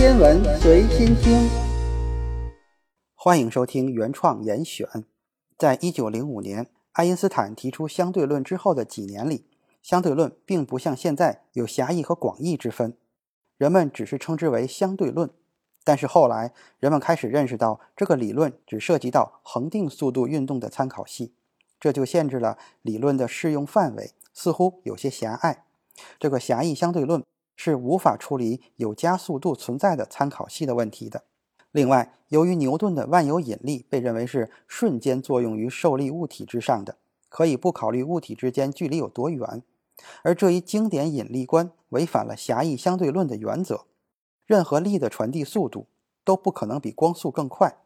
天文随心听，欢迎收听原创严选。在一九零五年，爱因斯坦提出相对论之后的几年里，相对论并不像现在有狭义和广义之分，人们只是称之为相对论。但是后来，人们开始认识到，这个理论只涉及到恒定速度运动的参考系，这就限制了理论的适用范围，似乎有些狭隘。这个狭义相对论。是无法处理有加速度存在的参考系的问题的。另外，由于牛顿的万有引力被认为是瞬间作用于受力物体之上的，可以不考虑物体之间距离有多远，而这一经典引力观违反了狭义相对论的原则。任何力的传递速度都不可能比光速更快。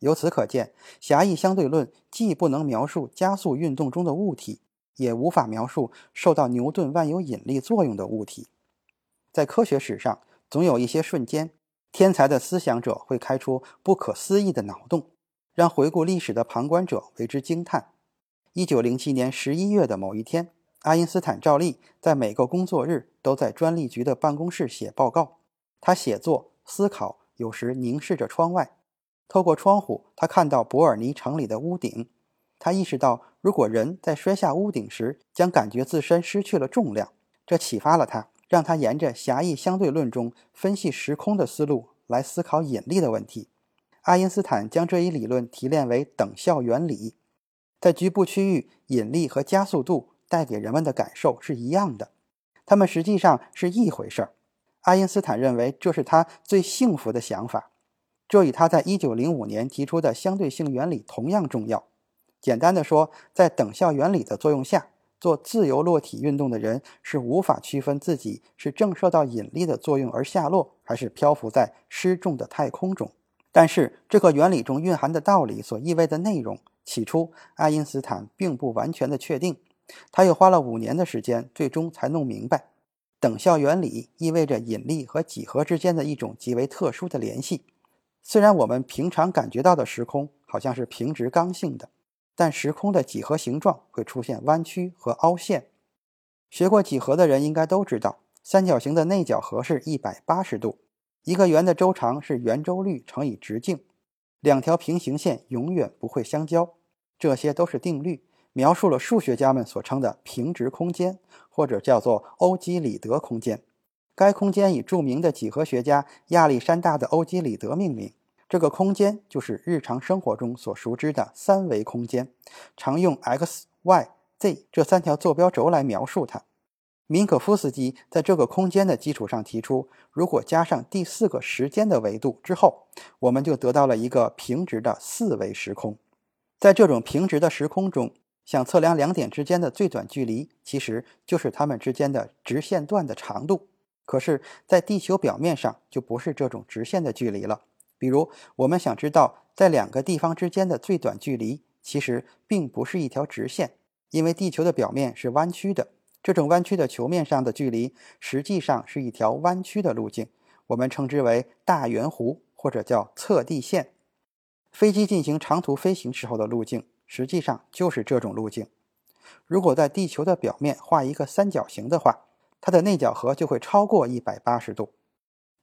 由此可见，狭义相对论既不能描述加速运动中的物体，也无法描述受到牛顿万有引力作用的物体。在科学史上，总有一些瞬间，天才的思想者会开出不可思议的脑洞，让回顾历史的旁观者为之惊叹。一九零七年十一月的某一天，爱因斯坦照例在每个工作日都在专利局的办公室写报告。他写作、思考，有时凝视着窗外。透过窗户，他看到伯尔尼城里的屋顶。他意识到，如果人在摔下屋顶时将感觉自身失去了重量，这启发了他。让他沿着狭义相对论中分析时空的思路来思考引力的问题。爱因斯坦将这一理论提炼为等效原理。在局部区域，引力和加速度带给人们的感受是一样的，它们实际上是一回事儿。爱因斯坦认为这是他最幸福的想法，这与他在1905年提出的相对性原理同样重要。简单的说，在等效原理的作用下。做自由落体运动的人是无法区分自己是正受到引力的作用而下落，还是漂浮在失重的太空中。但是，这个原理中蕴含的道理所意味的内容，起初爱因斯坦并不完全的确定。他又花了五年的时间，最终才弄明白，等效原理意味着引力和几何之间的一种极为特殊的联系。虽然我们平常感觉到的时空好像是平直刚性的。但时空的几何形状会出现弯曲和凹陷。学过几何的人应该都知道，三角形的内角和是一百八十度，一个圆的周长是圆周率乘以直径，两条平行线永远不会相交。这些都是定律，描述了数学家们所称的平直空间，或者叫做欧几里得空间。该空间以著名的几何学家亚历山大的欧几里得命名。这个空间就是日常生活中所熟知的三维空间，常用 x、y、z 这三条坐标轴来描述它。明可夫斯基在这个空间的基础上提出，如果加上第四个时间的维度之后，我们就得到了一个平直的四维时空。在这种平直的时空中，想测量两点之间的最短距离，其实就是它们之间的直线段的长度。可是，在地球表面上就不是这种直线的距离了。比如，我们想知道在两个地方之间的最短距离，其实并不是一条直线，因为地球的表面是弯曲的。这种弯曲的球面上的距离，实际上是一条弯曲的路径，我们称之为大圆弧，或者叫测地线。飞机进行长途飞行时候的路径，实际上就是这种路径。如果在地球的表面画一个三角形的话，它的内角和就会超过一百八十度。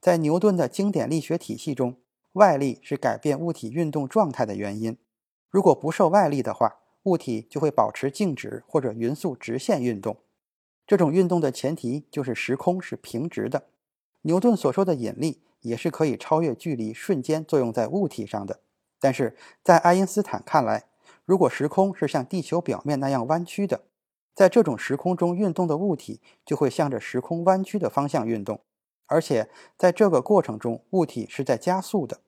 在牛顿的经典力学体系中。外力是改变物体运动状态的原因。如果不受外力的话，物体就会保持静止或者匀速直线运动。这种运动的前提就是时空是平直的。牛顿所说的引力也是可以超越距离瞬间作用在物体上的。但是在爱因斯坦看来，如果时空是像地球表面那样弯曲的，在这种时空中运动的物体就会向着时空弯曲的方向运动。而且在这个过程中，物体是在加速的。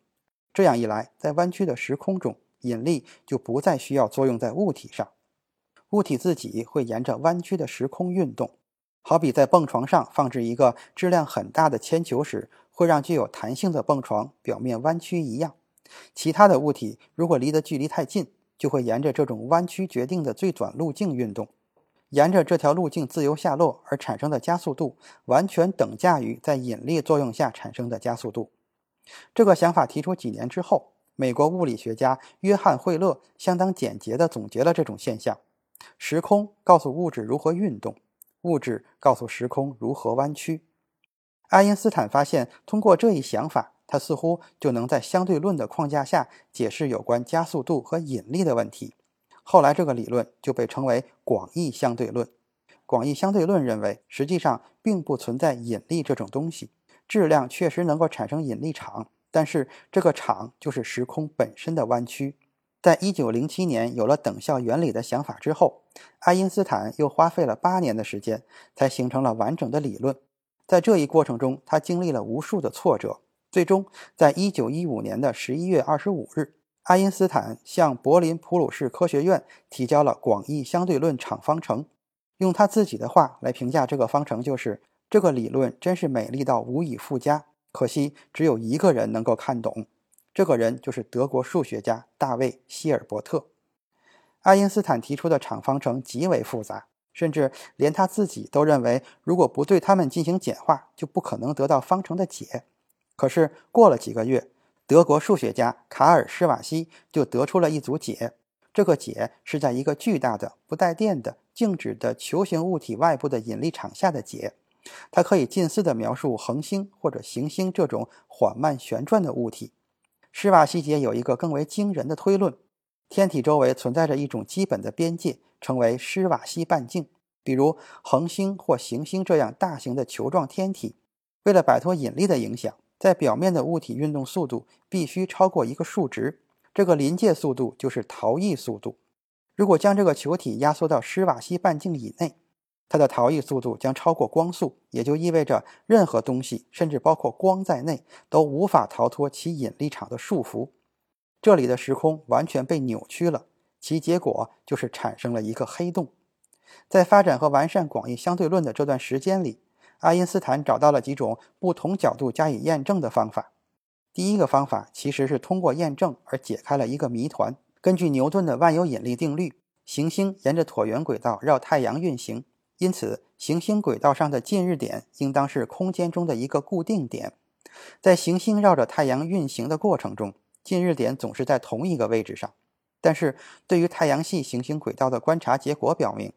这样一来，在弯曲的时空中，引力就不再需要作用在物体上，物体自己会沿着弯曲的时空运动。好比在蹦床上放置一个质量很大的铅球时，会让具有弹性的蹦床表面弯曲一样。其他的物体如果离得距离太近，就会沿着这种弯曲决定的最短路径运动。沿着这条路径自由下落而产生的加速度，完全等价于在引力作用下产生的加速度。这个想法提出几年之后，美国物理学家约翰惠勒相当简洁地总结了这种现象：时空告诉物质如何运动，物质告诉时空如何弯曲。爱因斯坦发现，通过这一想法，他似乎就能在相对论的框架下解释有关加速度和引力的问题。后来，这个理论就被称为广义相对论。广义相对论认为，实际上并不存在引力这种东西，质量确实能够产生引力场，但是这个场就是时空本身的弯曲。在一九零七年有了等效原理的想法之后，爱因斯坦又花费了八年的时间，才形成了完整的理论。在这一过程中，他经历了无数的挫折，最终在一九一五年的十一月二十五日。爱因斯坦向柏林普鲁士科学院提交了广义相对论场方程。用他自己的话来评价这个方程，就是这个理论真是美丽到无以复加。可惜只有一个人能够看懂，这个人就是德国数学家大卫·希尔伯特。爱因斯坦提出的场方程极为复杂，甚至连他自己都认为，如果不对它们进行简化，就不可能得到方程的解。可是过了几个月。德国数学家卡尔施瓦西就得出了一组解，这个解是在一个巨大的不带电的静止的球形物体外部的引力场下的解，它可以近似地描述恒星或者行星这种缓慢旋转的物体。施瓦西解有一个更为惊人的推论：天体周围存在着一种基本的边界，称为施瓦西半径。比如恒星或行星这样大型的球状天体，为了摆脱引力的影响。在表面的物体运动速度必须超过一个数值，这个临界速度就是逃逸速度。如果将这个球体压缩到施瓦西半径以内，它的逃逸速度将超过光速，也就意味着任何东西，甚至包括光在内，都无法逃脱其引力场的束缚。这里的时空完全被扭曲了，其结果就是产生了一个黑洞。在发展和完善广义相对论的这段时间里。爱因斯坦找到了几种不同角度加以验证的方法。第一个方法其实是通过验证而解开了一个谜团。根据牛顿的万有引力定律，行星沿着椭圆轨道绕太阳运行，因此行星轨道上的近日点应当是空间中的一个固定点。在行星绕着太阳运行的过程中，近日点总是在同一个位置上。但是对于太阳系行星轨道的观察结果表明，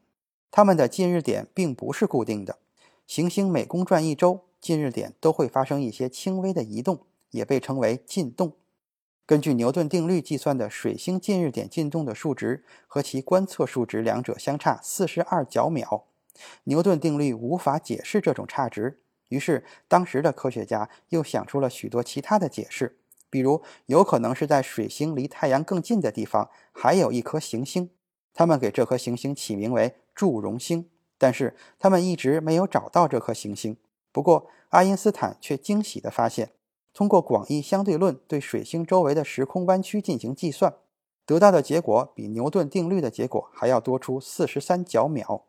它们的近日点并不是固定的。行星每公转一周，近日点都会发生一些轻微的移动，也被称为近动。根据牛顿定律计算的水星近日点进动的数值和其观测数值两者相差四十二角秒，牛顿定律无法解释这种差值。于是，当时的科学家又想出了许多其他的解释，比如有可能是在水星离太阳更近的地方还有一颗行星，他们给这颗行星起名为祝融星。但是他们一直没有找到这颗行星。不过，爱因斯坦却惊喜地发现，通过广义相对论对水星周围的时空弯曲进行计算，得到的结果比牛顿定律的结果还要多出四十三角秒。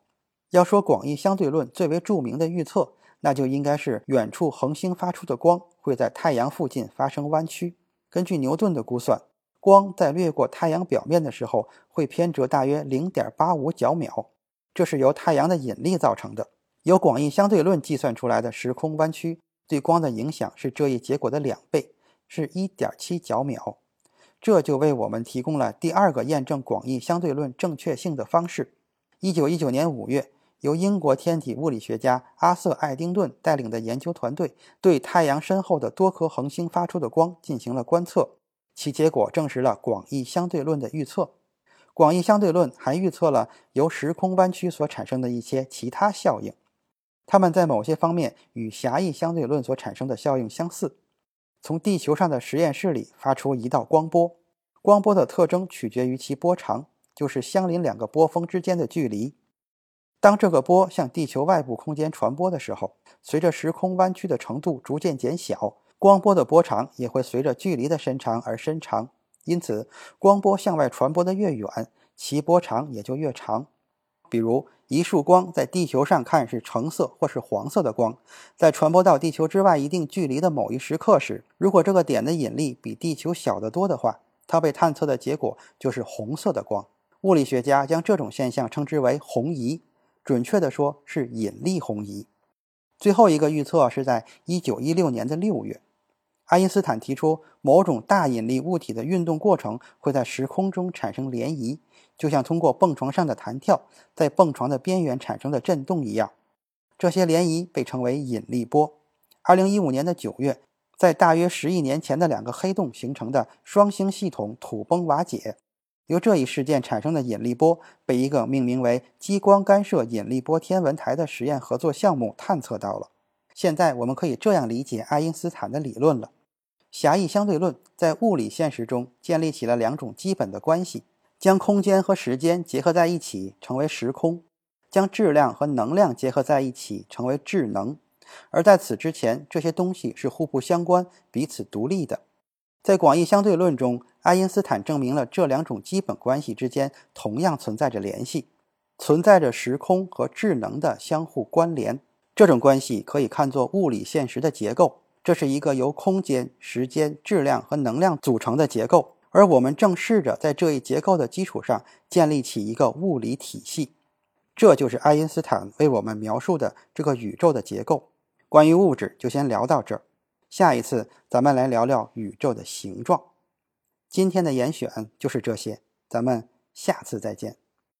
要说广义相对论最为著名的预测，那就应该是远处恒星发出的光会在太阳附近发生弯曲。根据牛顿的估算，光在掠过太阳表面的时候会偏折大约零点八五角秒。这是由太阳的引力造成的。由广义相对论计算出来的时空弯曲对光的影响是这一结果的两倍，是一点七角秒。这就为我们提供了第二个验证广义相对论正确性的方式。一九一九年五月，由英国天体物理学家阿瑟·爱丁顿带领的研究团队对太阳身后的多颗恒星发出的光进行了观测，其结果证实了广义相对论的预测。广义相对论还预测了由时空弯曲所产生的一些其他效应，它们在某些方面与狭义相对论所产生的效应相似。从地球上的实验室里发出一道光波，光波的特征取决于其波长，就是相邻两个波峰之间的距离。当这个波向地球外部空间传播的时候，随着时空弯曲的程度逐渐减小，光波的波长也会随着距离的伸长而伸长。因此，光波向外传播的越远，其波长也就越长。比如，一束光在地球上看是橙色或是黄色的光，在传播到地球之外一定距离的某一时刻时，如果这个点的引力比地球小得多的话，它被探测的结果就是红色的光。物理学家将这种现象称之为红移，准确地说是引力红移。最后一个预测是在1916年的6月。爱因斯坦提出，某种大引力物体的运动过程会在时空中产生涟漪，就像通过蹦床上的弹跳在蹦床的边缘产生的震动一样。这些涟漪被称为引力波。二零一五年的九月，在大约十亿年前的两个黑洞形成的双星系统土崩瓦解，由这一事件产生的引力波被一个命名为“激光干涉引力波天文台”的实验合作项目探测到了。现在我们可以这样理解爱因斯坦的理论了：狭义相对论在物理现实中建立起了两种基本的关系，将空间和时间结合在一起成为时空，将质量和能量结合在一起成为智能。而在此之前，这些东西是互不相关、彼此独立的。在广义相对论中，爱因斯坦证明了这两种基本关系之间同样存在着联系，存在着时空和智能的相互关联。这种关系可以看作物理现实的结构，这是一个由空间、时间、质量和能量组成的结构。而我们正试着在这一结构的基础上建立起一个物理体系。这就是爱因斯坦为我们描述的这个宇宙的结构。关于物质，就先聊到这儿。下一次咱们来聊聊宇宙的形状。今天的严选就是这些，咱们下次再见。